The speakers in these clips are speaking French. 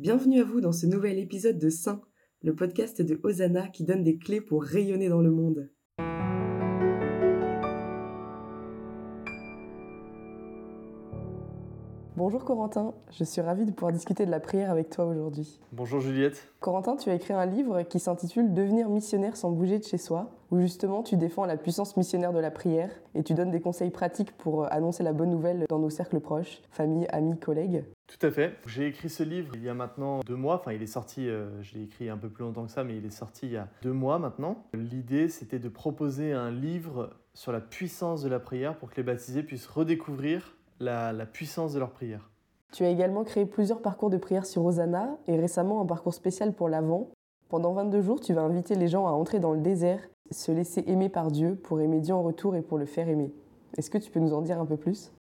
Bienvenue à vous dans ce nouvel épisode de Saint, le podcast de Hosanna qui donne des clés pour rayonner dans le monde. Bonjour Corentin, je suis ravie de pouvoir discuter de la prière avec toi aujourd'hui. Bonjour Juliette. Corentin, tu as écrit un livre qui s'intitule Devenir missionnaire sans bouger de chez soi, où justement tu défends la puissance missionnaire de la prière et tu donnes des conseils pratiques pour annoncer la bonne nouvelle dans nos cercles proches, famille, amis, collègues. Tout à fait. J'ai écrit ce livre il y a maintenant deux mois. Enfin, il est sorti, euh, je l'ai écrit un peu plus longtemps que ça, mais il est sorti il y a deux mois maintenant. L'idée, c'était de proposer un livre sur la puissance de la prière pour que les baptisés puissent redécouvrir la, puissance de leur prière. Tu as également créé plusieurs parcours de prière sur Hosanna et récemment un parcours spécial pour l'Avent. Pendant 22 jours, tu vas inviter les gens à entrer dans le désert, se laisser aimer par Dieu pour aimer Dieu en retour et pour le faire aimer. Est-ce que tu peux nous en dire un peu plus?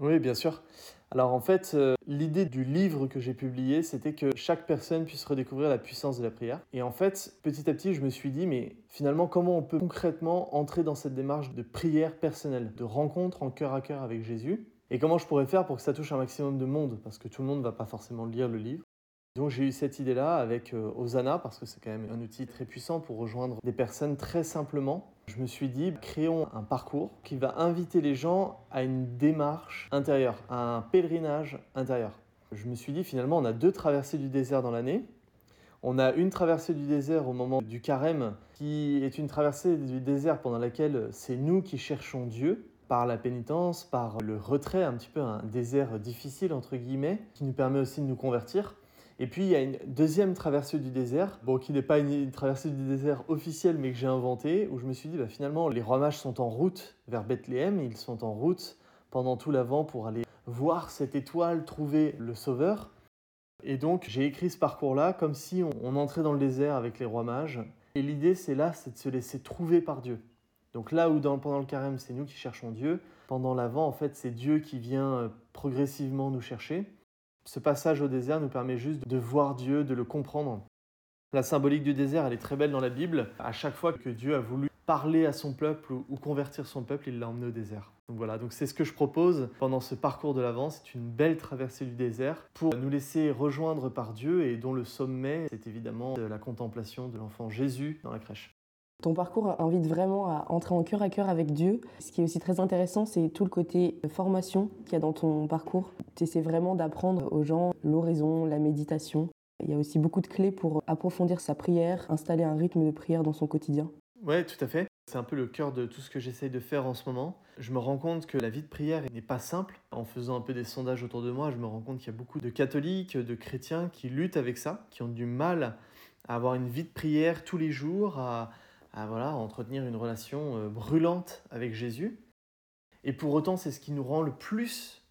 Oui, bien sûr. Alors en fait, euh, l'idée du livre que j'ai publié, c'était que chaque personne puisse redécouvrir la puissance de la prière. Et en fait, petit à petit, je me suis dit, mais finalement, comment on peut concrètement entrer dans cette démarche de prière personnelle, de rencontre en cœur à cœur avec Jésus? Et comment je pourrais faire pour que ça touche un maximum de monde? Parce que tout le monde ne va pas forcément lire le livre. Donc j'ai eu cette idée-là avec euh, Osana, parce que c'est quand même un outil très puissant pour rejoindre des personnes très simplement. Je me suis dit, créons un parcours qui va inviter les gens à une démarche intérieure, à un pèlerinage intérieur. Je me suis dit, finalement, on a deux traversées du désert dans l'année. On a une traversée du désert au moment du carême, qui est une traversée du désert pendant laquelle c'est nous qui cherchons Dieu, par la pénitence, par le retrait, un petit peu un désert difficile entre guillemets, qui nous permet aussi de nous convertir. Et puis il y a une deuxième traversée du désert, bon, qui n'est pas une, traversée du désert officielle mais que j'ai inventée, où je me suis dit bah, finalement les rois mages sont en route vers Bethléem, ils sont en route pendant tout l'avant pour aller voir cette étoile, trouver le sauveur. Et donc j'ai écrit ce parcours-là comme si on, on entrait dans le désert avec les rois mages. Et l'idée c'est là, c'est de se laisser trouver par Dieu. Donc là où pendant le carême, c'est nous qui cherchons Dieu, pendant l'avant, en fait, c'est Dieu qui vient euh, progressivement nous chercher. Ce passage au désert nous permet juste de voir Dieu, de le comprendre. La symbolique du désert, elle est très belle dans la Bible. À chaque fois que Dieu a voulu parler à son peuple ou, convertir son peuple, il l'a emmené au désert. Donc voilà, donc c'est ce que je propose pendant ce parcours de l'avant. C'est une belle traversée du désert pour nous laisser rejoindre par Dieu et dont le sommet, c'est évidemment la contemplation de l'enfant Jésus dans la crèche. Ton parcours invite vraiment à entrer en cœur à cœur avec Dieu. Ce qui est aussi très intéressant, c'est tout le côté formation qu'il y a dans ton parcours. Tu essaies vraiment d'apprendre aux gens l'oraison, la méditation. Il y a aussi beaucoup de clés pour approfondir sa prière, installer un rythme de prière dans son quotidien. Oui, tout à fait. C'est un peu le cœur de tout ce que j'essaye de faire en ce moment. Je me rends compte que la vie de prière n'est pas simple. En faisant un peu des sondages autour de moi, je me rends compte qu'il y a beaucoup de catholiques, de chrétiens qui luttent avec ça, qui ont du mal à avoir une vie de prière tous les jours, à, à voilà, entretenir une relation euh, brûlante avec Jésus. Et pour autant, c'est ce qui nous rend le plus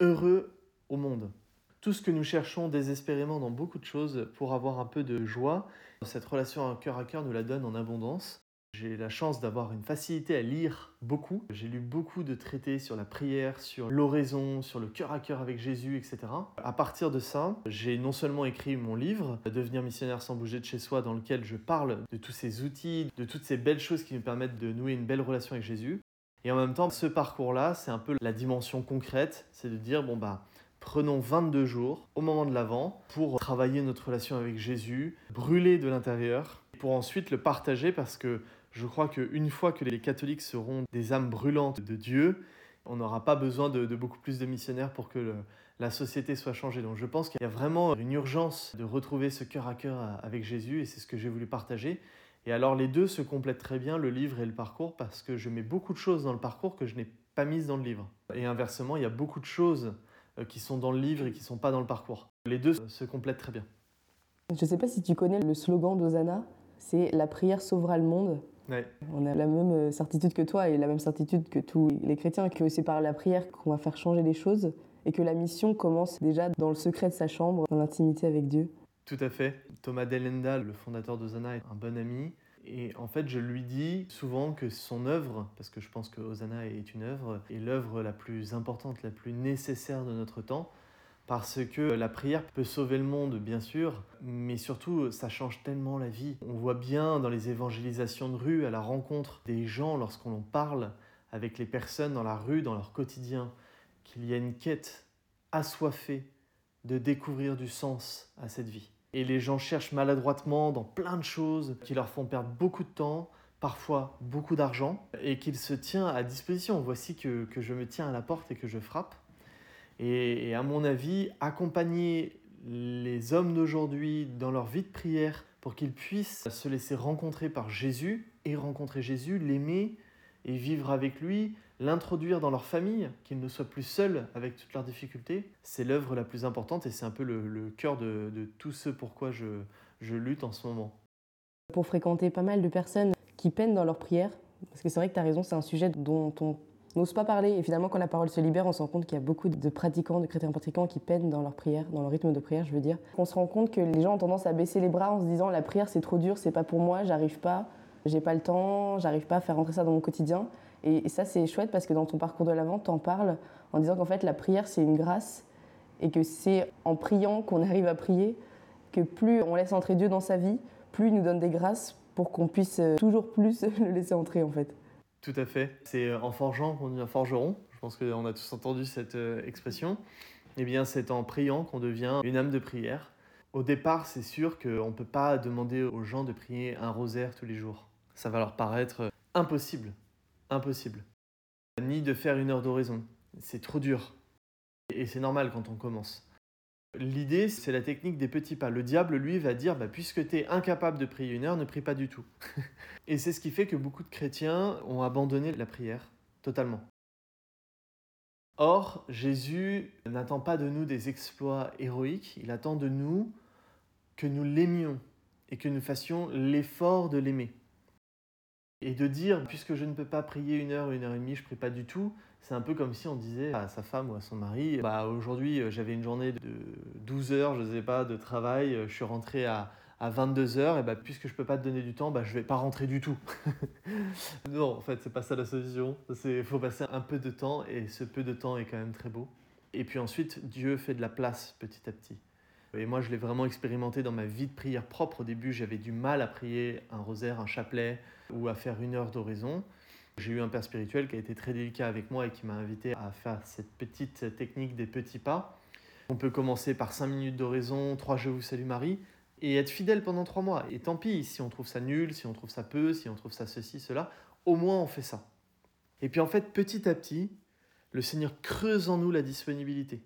heureux au monde. Tout ce que nous cherchons désespérément dans beaucoup de choses pour avoir un peu de joie, cette relation à cœur à cœur nous la donne en abondance. J'ai la chance d'avoir une facilité à lire beaucoup. J'ai lu beaucoup de traités sur la prière, sur l'oraison, sur le cœur à cœur avec Jésus, etc. À partir de ça, j'ai non seulement écrit mon livre, Devenir missionnaire sans bouger de chez soi, dans lequel je parle de tous ces outils, de toutes ces belles choses qui me permettent de nouer une belle relation avec Jésus. Et en même temps, ce parcours-là, c'est un peu la dimension concrète, c'est de dire, bon bah, prenons 22 jours au moment de l'Avent pour travailler notre relation avec Jésus, brûler de l'intérieur, pour ensuite le partager parce que je crois qu'une fois que les catholiques seront des âmes brûlantes de Dieu, on n'aura pas besoin de, beaucoup plus de missionnaires pour que la société soit changée. Donc je pense qu'il y a vraiment une urgence de retrouver ce cœur à cœur avec Jésus et c'est ce que j'ai voulu partager. Et alors les deux se complètent très bien, le livre et le parcours, parce que je mets beaucoup de choses dans le parcours que je n'ai pas mises dans le livre. Et inversement, il y a beaucoup de choses euh, qui sont dans le livre et qui ne sont pas dans le parcours. Les deux se complètent très bien. Je ne sais pas si tu connais le slogan d'Osana, c'est La prière sauvera le monde. On a la même euh, certitude que toi et la même certitude que tous les chrétiens que c'est par la prière qu'on va faire changer les choses et que la mission commence déjà dans le secret de sa chambre, dans l'intimité avec Dieu. Tout à fait. Thomas Delenda, le fondateur d'Osana, est un bon ami. Et en fait, je lui dis souvent que son œuvre, parce que je pense que Hosanna est une œuvre, est l'œuvre la plus importante, la plus nécessaire de notre temps parce que la prière peut sauver le monde, bien sûr, mais surtout, ça change tellement la vie. On voit bien dans les évangélisations de rue, à la rencontre des gens, lorsqu'on parle avec les personnes dans la rue, dans leur quotidien, qu'il y a une quête assoiffée de découvrir du sens à cette vie. Et les gens cherchent maladroitement dans plein de choses qui leur font perdre beaucoup de temps, parfois beaucoup d'argent, et qu'il se tient à disposition. Voici que, je me tiens à la porte et que je frappe. Et à mon avis, accompagner les hommes d'aujourd'hui dans leur vie de prière pour qu'ils puissent se laisser rencontrer par Jésus et rencontrer Jésus, l'aimer et vivre avec lui, l'introduire dans leur famille, qu'ils ne soient plus seuls avec toutes leurs difficultés, c'est l'œuvre la plus importante et c'est un peu le, cœur de, tout ce pourquoi je, je lutte en ce moment. Pour fréquenter pas mal de personnes qui peinent dans leur prière, parce que c'est vrai que tu as raison, c'est un sujet dont on n'ose pas parler. Et finalement, quand la parole se libère, on se rend compte qu'il y a beaucoup de pratiquants, de chrétiens pratiquants qui peinent dans leur prière, dans leur rythme de prière, je veux dire. On se rend compte que les gens ont tendance à baisser les bras en se disant la prière c'est trop dur, c'est pas pour moi, j'arrive pas, j'ai pas le temps, j'arrive pas à faire rentrer ça dans mon quotidien. Et ça c'est chouette parce que dans ton parcours de l'avant, en parles en disant qu'en fait la prière c'est une grâce et que c'est en priant qu'on arrive à prier, que plus on laisse entrer Dieu dans sa vie, plus il nous donne des grâces pour qu'on puisse toujours plus le laisser entrer en fait. Tout à fait. C'est euh, en forgeant qu'on devient forgeron. Je pense qu'on a tous entendu cette euh, expression. Eh bien, c'est en priant qu'on devient une âme de prière. Au départ, c'est sûr qu'on ne peut pas demander aux gens de prier un rosaire tous les jours. Ça va leur paraître euh, impossible. Impossible. Ni de faire une heure d'oraison. C'est trop dur. Et c'est normal quand on commence. L'idée, c'est la technique des petits pas. Le diable, lui, va dire, bah, puisque tu es incapable de prier une heure, ne prie pas du tout. Et c'est ce qui fait que beaucoup de chrétiens ont abandonné la prière totalement. Or, Jésus n'attend pas de nous des exploits héroïques, il attend de nous que nous l'aimions et que nous fassions l'effort de l'aimer. Et de dire, puisque je ne peux pas prier une heure, une heure et demie, je prie pas du tout, c'est un peu comme si on disait à sa femme ou à son mari, bah, aujourd'hui euh, j'avais une journée de 12 heures, je sais pas, de travail, euh, je suis rentré à, à 22 heures, et bah, puisque je peux pas te donner du temps, bah, je vais pas rentrer du tout. non, en fait, c'est pas ça la solution. Il faut passer un peu de temps, et ce peu de temps est quand même très beau. Et puis ensuite, Dieu fait de la place petit à petit. Et moi, je l'ai vraiment expérimenté dans ma vie de prière propre. Au début, j'avais du mal à prier un rosaire, un chapelet ou à faire une heure d'oraison. J'ai eu un père spirituel qui a été très délicat avec moi et qui m'a invité à faire cette petite technique des petits pas. On peut commencer par 5 minutes d'oraison, 3 Je vous salue Marie, et être fidèle pendant 3 mois. Et tant pis, si on trouve ça nul, si on trouve ça peu, si on trouve ça ceci, cela, au moins on fait ça. Et puis en fait, petit à petit, le Seigneur creuse en nous la disponibilité.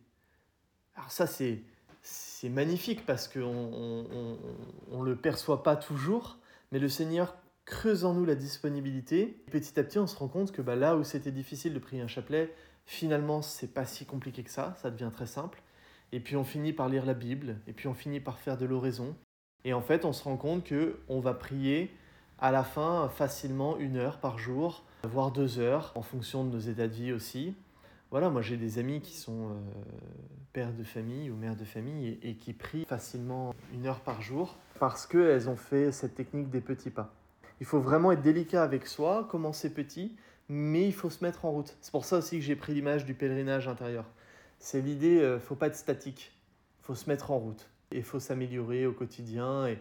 Alors ça, c'est, c'est magnifique parce qu'on ne le perçoit pas toujours, mais le Seigneur creuse en nous la disponibilité. Petit à petit, on se rend compte que bah, là où c'était difficile de prier un chapelet, finalement, c'est pas si compliqué que ça, ça devient très simple. Et puis on finit par lire la Bible, et puis on finit par faire de l'oraison. Et en fait, on se rend compte que on va prier à la fin facilement une heure par jour, voire deux heures, en fonction de nos états de vie aussi. Voilà, moi j'ai des amis qui sont euh, pères de famille ou mères de famille et, et qui prient facilement une heure par jour parce qu'elles ont fait cette technique des petits pas. Il faut vraiment être délicat avec soi, commencer petit, mais il faut se mettre en route. C'est pour ça aussi que j'ai pris l'image du pèlerinage intérieur. C'est l'idée, euh, faut pas être statique, faut se mettre en route. Il faut s'améliorer au quotidien et,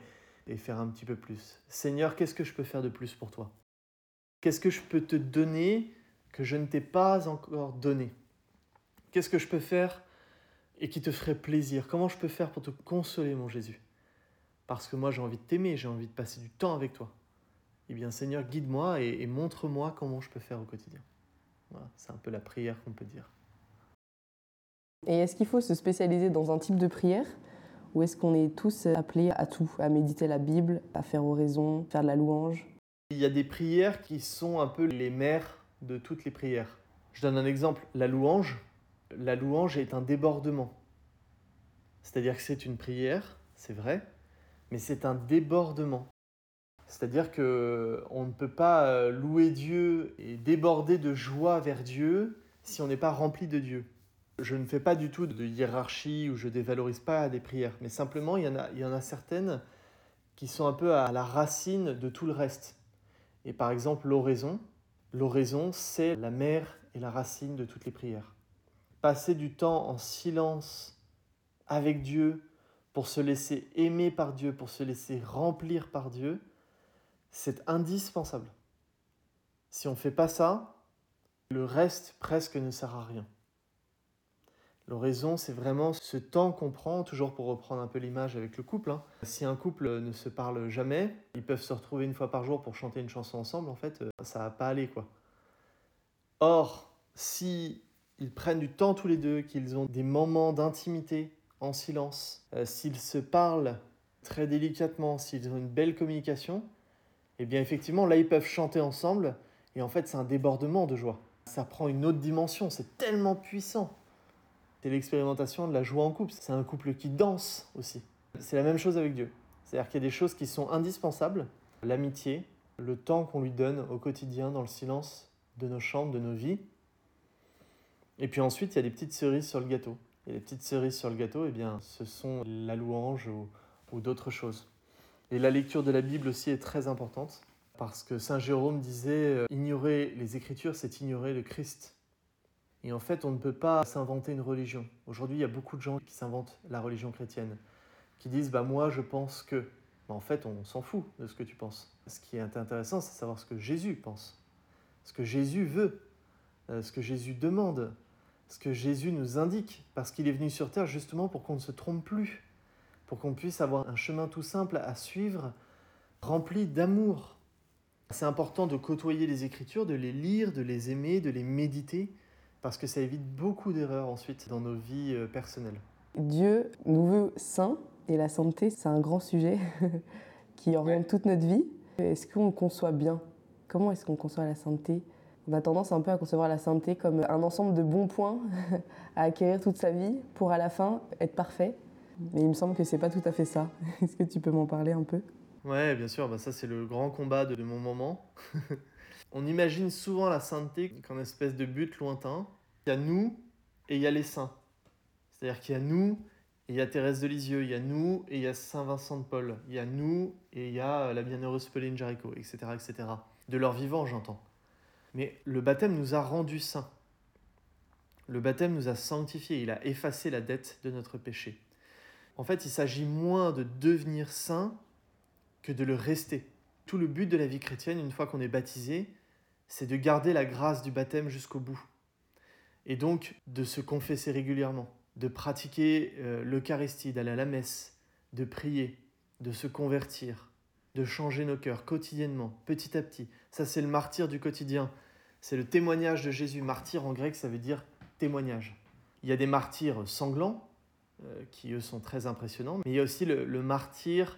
et faire un petit peu plus. Seigneur, qu'est-ce que je peux faire de plus pour toi? Qu'est-ce que je peux te donner que je ne t'ai pas encore donné. Qu'est-ce que je peux faire et qui te ferait plaisir? Comment je peux faire pour te consoler, mon Jésus? Parce que moi, j'ai envie de t'aimer, j'ai envie de passer du temps avec toi. Eh bien Seigneur, guide-moi et, montre-moi comment je peux faire au quotidien. Voilà, c'est un peu la prière qu'on peut dire. Et est-ce qu'il faut se spécialiser dans un type de prière? Ou est-ce qu'on est tous appelés à tout, à méditer la Bible, à faire oraison, faire de la louange? Il y a des prières qui sont un peu les mères de toutes les prières. Je donne un exemple, la louange. La louange est un débordement. C'est-à-dire que c'est une prière, c'est vrai, mais c'est un débordement. C'est-à-dire que on ne peut pas euh, louer Dieu et déborder de joie vers Dieu si on n'est pas rempli de Dieu. Je ne fais pas du tout de hiérarchie ou je dévalorise pas des prières, mais simplement il y en a, il y en a certaines qui sont un peu à la racine de tout le reste. Et par exemple l'oraison, l'oraison c'est la mère et la racine de toutes les prières. Passer du temps en silence avec Dieu pour se laisser aimer par Dieu, pour se laisser remplir par Dieu, c'est indispensable. Si on ne fait pas ça, le reste presque ne sert à rien. L'oraison, c'est vraiment ce temps qu'on prend, toujours pour reprendre un peu l'image avec le couple. hein. Si un couple ne se parle jamais, ils peuvent se retrouver une fois par jour pour chanter une chanson ensemble, en fait, euh, ça va pas aller, quoi. Or, si ils prennent du temps tous les deux, qu'ils ont des moments d'intimité en silence, euh, s'ils se parlent très délicatement, s'ils ont une belle communication, eh bien effectivement, là, ils peuvent chanter ensemble, et en fait, c'est un débordement de joie. Ça prend une autre dimension, c'est tellement puissant. C'est l'expérimentation de la joie en couple. C'est un couple qui danse aussi. C'est la même chose avec Dieu. C'est-à-dire qu'il y a des choses qui sont indispensables. L'amitié, le temps qu'on lui donne au quotidien dans le silence de nos chambres, de nos vies. Et puis ensuite, il y a des petites cerises sur le gâteau. Et les petites cerises sur le gâteau, eh bien, ce sont la louange ou, ou d'autres choses. Et la lecture de la Bible aussi est très importante. Parce que Saint Jérôme disait, euh, ignorer les Écritures, c'est ignorer le Christ. Et en fait, on ne peut pas s'inventer une religion. Aujourd'hui, il y a beaucoup de gens qui s'inventent la religion chrétienne, qui disent bah moi je pense que. En fait, on s'en fout de ce que tu penses. Ce qui est intéressant, c'est savoir ce que Jésus pense, ce que Jésus veut, euh, ce que Jésus demande, ce que Jésus nous indique, parce qu'il est venu sur terre justement pour qu'on ne se trompe plus, pour qu'on puisse avoir un chemin tout simple à suivre, rempli d'amour. C'est important de côtoyer les Écritures, de les lire, de les aimer, de les méditer parce que ça évite beaucoup d'erreurs ensuite dans nos vies euh, personnelles. Dieu nous veut saints et la sainteté, c'est un grand sujet qui oriente toute notre vie. Est-ce qu'on conçoit bien? Comment est-ce qu'on conçoit la sainteté? On a tendance un peu à concevoir la sainteté comme un ensemble de bons points à acquérir toute sa vie pour à la fin être parfait. Mais il me semble que c'est pas tout à fait ça. Est-ce que tu peux m'en parler un peu? Ouais, bien sûr, bah ça c'est le grand combat de, de mon moment. On imagine souvent la sainteté comme une espèce de but lointain. Il y a nous et il y a les saints. C'est-à-dire qu'il y a nous et il y a Thérèse de Lisieux, il y a nous et il y a Saint Vincent de Paul, il y a nous et il y a la bienheureuse Pauline Jaricot, etc., etc. De leur vivant, j'entends. Mais le baptême nous a rendus saints. Le baptême nous a sanctifiés, il a effacé la dette de notre péché. En fait, il s'agit moins de devenir saint que de le rester. Tout le but de la vie chrétienne, une fois qu'on est baptisé, c'est de garder la grâce du baptême jusqu'au bout. Et donc de se confesser régulièrement, de pratiquer euh, l'Eucharistie, d'aller à la messe, de prier, de se convertir, de changer nos cœurs quotidiennement, petit à petit. Ça, c'est le martyr du quotidien. C'est le témoignage de Jésus. Martyr en grec, ça veut dire témoignage. Il y a des martyrs sanglants, euh, qui eux sont très impressionnants, mais il y a aussi le, le martyr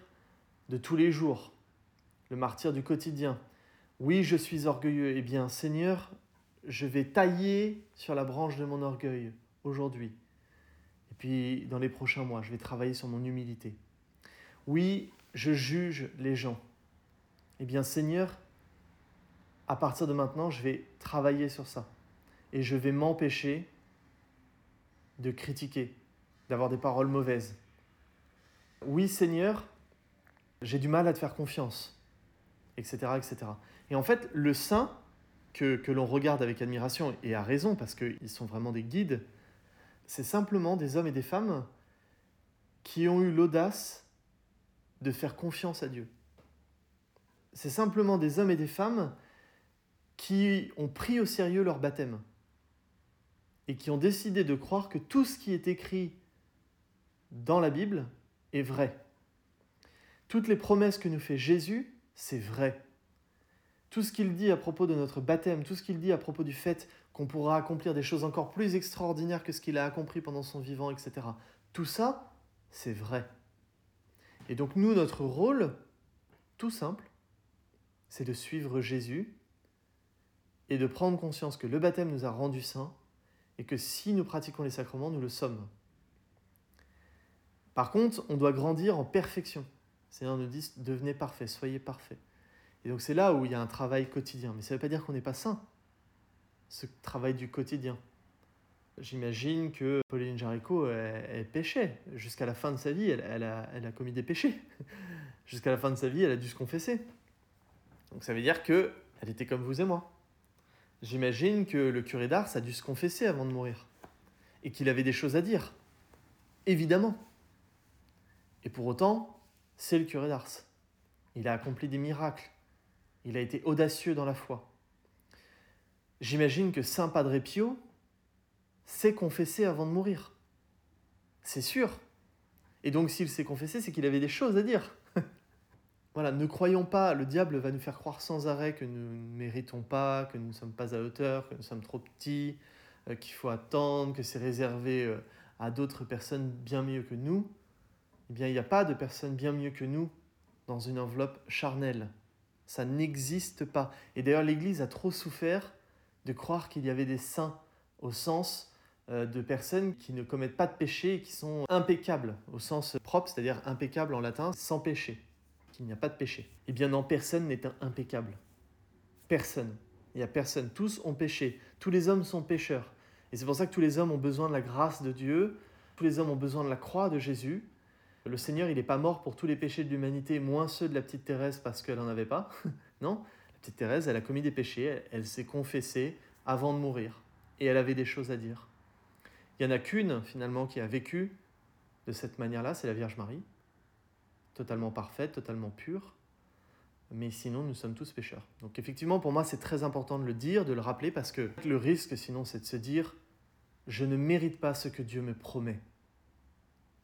de tous les jours, le martyr du quotidien. Oui, je suis orgueilleux. Eh bien, Seigneur, je vais tailler sur la branche de mon orgueil aujourd'hui. Et puis, dans les prochains mois, je vais travailler sur mon humilité. Oui, je juge les gens. Eh bien, Seigneur, à partir de maintenant, je vais travailler sur ça. Et je vais m'empêcher de critiquer, d'avoir des paroles mauvaises. Oui, Seigneur, j'ai du mal à te faire confiance, etc., etc. Et en fait, le saint, que, que l'on regarde avec admiration, et à raison, parce qu'ils sont vraiment des guides, c'est simplement des hommes et des femmes qui ont eu l'audace de faire confiance à Dieu. C'est simplement des hommes et des femmes qui ont pris au sérieux leur baptême et qui ont décidé de croire que tout ce qui est écrit dans la Bible est vrai. Toutes les promesses que nous fait Jésus, c'est vrai. Tout ce qu'il dit à propos de notre baptême, tout ce qu'il dit à propos du fait qu'on pourra accomplir des choses encore plus extraordinaires que ce qu'il a accompli pendant son vivant, etc. Tout ça, c'est vrai. Et donc nous, notre rôle, tout simple, c'est de suivre Jésus et de prendre conscience que le baptême nous a rendus saints et que si nous pratiquons les sacrements, nous le sommes. Par contre, on doit grandir en perfection. Seigneur nous dit, devenez parfait, soyez parfait. Et donc c'est là où il y a un travail quotidien. Mais ça ne veut pas dire qu'on n'est pas saint. Ce travail du quotidien. J'imagine que Pauline Jaricot, elle. Jusqu'à la fin de sa vie, elle, elle, a, elle a commis des péchés. Jusqu'à la fin de sa vie, elle a dû se confesser. Donc ça veut dire que elle était comme vous et moi. J'imagine que le curé d'Ars a dû se confesser avant de mourir. Et qu'il avait des choses à dire. Évidemment. Et pour autant, c'est le curé d'Ars. Il a accompli des miracles. Il a été audacieux dans la foi. J'imagine que Saint Padre Pio s'est confessé avant de mourir. C'est sûr. Et donc s'il s'est confessé, c'est qu'il avait des choses à dire. voilà, ne croyons pas, le diable va nous faire croire sans arrêt que nous ne méritons pas, que nous ne sommes pas à hauteur, que nous sommes trop petits, euh, qu'il faut attendre, que c'est réservé euh, à d'autres personnes bien mieux que nous. Eh bien, il n'y a pas de personnes bien mieux que nous dans une enveloppe charnelle. Ça n'existe pas. Et d'ailleurs, l'Église a trop souffert de croire qu'il y avait des saints au sens euh, de personnes qui ne commettent pas de péché et qui sont impeccables au sens propre, c'est-à-dire impeccable en latin, sans péché, qu'il n'y a pas de péché. Eh bien non, personne n'est impeccable. Personne. Il n'y a personne. Tous ont péché. Tous les hommes sont pécheurs. Et c'est pour ça que tous les hommes ont besoin de la grâce de Dieu. Tous les hommes ont besoin de la croix de Jésus. Le Seigneur, il n'est pas mort pour tous les péchés de l'humanité, moins ceux de la petite Thérèse parce qu'elle n'en avait pas. non, la petite Thérèse, elle a commis des péchés, elle s'est confessée avant de mourir. Et elle avait des choses à dire. Il n'y en a qu'une, finalement, qui a vécu de cette manière-là, c'est la Vierge Marie. Totalement parfaite, totalement pure. Mais sinon, nous sommes tous pécheurs. Donc effectivement, pour moi, c'est très important de le dire, de le rappeler, parce que le risque, sinon, c'est de se dire, je ne mérite pas ce que Dieu me promet.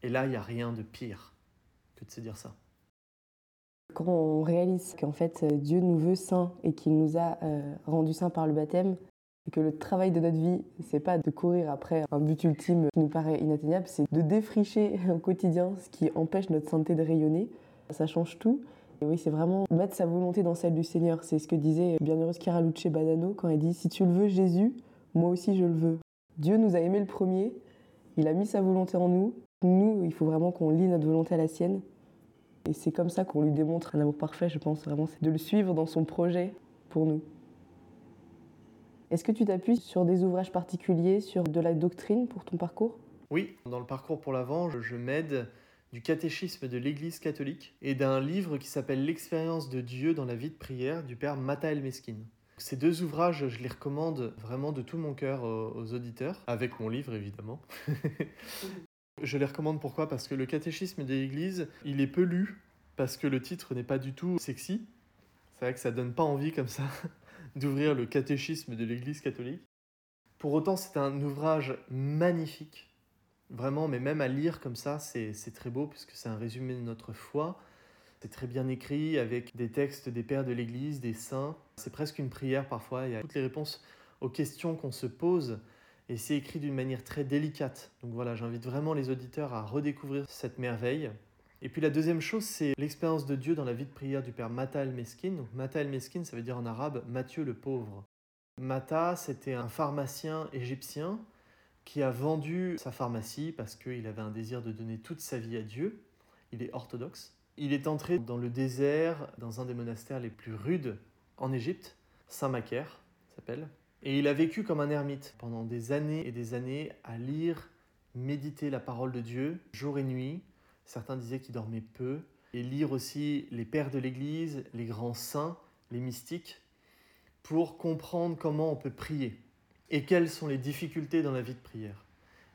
Et là, il n'y a rien de pire que de se dire ça. Quand on réalise qu'en fait Dieu nous veut saints et qu'il nous a euh, rendus saints par le baptême, et que le travail de notre vie, c'est pas de courir après un but ultime qui nous paraît inatteignable, c'est de défricher au quotidien ce qui empêche notre santé de rayonner. Ça change tout. Et oui, c'est vraiment mettre sa volonté dans celle du Seigneur. C'est ce que disait bienheureuse Chiara Luce Badano quand elle dit Si tu le veux, Jésus, moi aussi je le veux. Dieu nous a aimé le premier, il a mis sa volonté en nous. Nous, il faut vraiment qu'on lie notre volonté à la sienne. Et c'est comme ça qu'on lui démontre un amour parfait, je pense vraiment, c'est de le suivre dans son projet pour nous. Est-ce que tu t'appuies sur des ouvrages particuliers, sur de la doctrine pour ton parcours? Oui, dans le parcours pour l'Avent, je m'aide du catéchisme de l'Église catholique et d'un livre qui s'appelle L'expérience de Dieu dans la vie de prière du père Matael Meskin. Ces deux ouvrages, je les recommande vraiment de tout mon cœur aux auditeurs, avec mon livre évidemment. je les recommande pourquoi? Parce que le catéchisme de l'Église, il est peu lu, parce que le titre n'est pas du tout sexy. C'est vrai que ça donne pas envie comme ça d'ouvrir le catéchisme de l'Église catholique. Pour autant, c'est un ouvrage magnifique, vraiment, mais même à lire comme ça, c'est très beau puisque c'est un résumé de notre foi. C'est très bien écrit avec des textes des pères de l'Église, des saints. C'est presque une prière parfois. Il y a toutes les réponses aux questions qu'on se pose et c'est écrit d'une manière très délicate. Donc voilà, j'invite vraiment les auditeurs à redécouvrir cette merveille. Et puis la deuxième chose, c'est l'expérience de Dieu dans la vie de prière du père Mata el-Meskin. Donc Mata el-Meskin, ça veut dire en arabe Matthieu le pauvre. Mata, c'était un pharmacien égyptien qui a vendu sa pharmacie parce qu'il avait un désir de donner toute sa vie à Dieu. Il est orthodoxe. Il est entré dans le désert, dans un des monastères les plus rudes en Égypte, Saint-Macaire s'appelle. Et il a vécu comme un ermite pendant des années et des années à lire, méditer la parole de Dieu, jour et nuit, Certains disaient qu'il dormait peu. Et lire aussi les pères de l'Église, les grands saints, les mystiques, pour comprendre comment on peut prier et quelles sont les difficultés dans la vie de prière.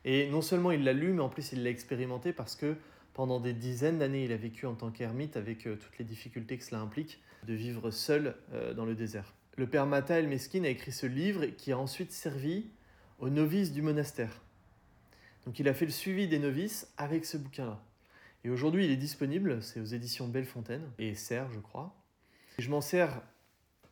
Et non seulement il l'a lu, mais en plus il l'a expérimenté parce que pendant des dizaines d'années, il a vécu en tant qu'ermite avec euh, toutes les difficultés que cela implique de vivre seul euh, dans le désert. Le père Mata El Meskin a écrit ce livre qui a ensuite servi aux novices du monastère. Donc il a fait le suivi des novices avec ce bouquin-là. Et aujourd'hui, il est disponible, c'est aux éditions Bellefontaine et Serre, je crois. je m'en sers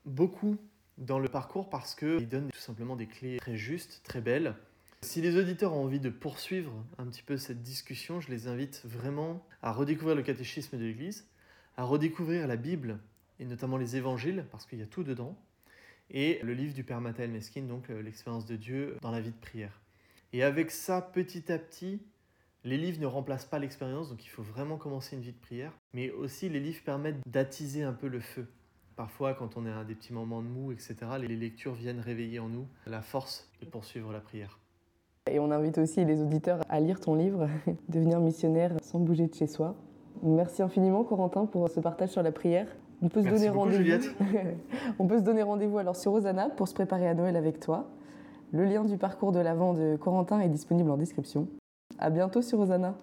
beaucoup dans le parcours parce qu'il donne tout simplement des clés très justes, très belles. Si les auditeurs ont envie de poursuivre un petit peu cette discussion, je les invite vraiment à redécouvrir le catéchisme de l'Église, à redécouvrir la Bible et notamment les évangiles parce qu'il y a tout dedans, et le livre du Père Mattel Meskin, donc euh, l'expérience de Dieu dans la vie de prière. Et avec ça, petit à petit, les livres ne remplacent pas l'expérience, donc il faut vraiment commencer une vie de prière. Mais aussi, les livres permettent d'attiser un peu le feu. Parfois, quand on est à des petits moments de mou, etc., les lectures viennent réveiller en nous la force de poursuivre la prière. Et on invite aussi les auditeurs à lire ton livre, Devenir missionnaire sans bouger de chez soi. Merci infiniment, Corentin, pour ce partage sur la prière. On peut se donner rendez-vous. on peut se donner rendez-vous alors sur Rosanna pour se préparer à Noël avec toi. Le lien du parcours de l'Avent de Corentin est disponible en description. À bientôt sur Rosanna.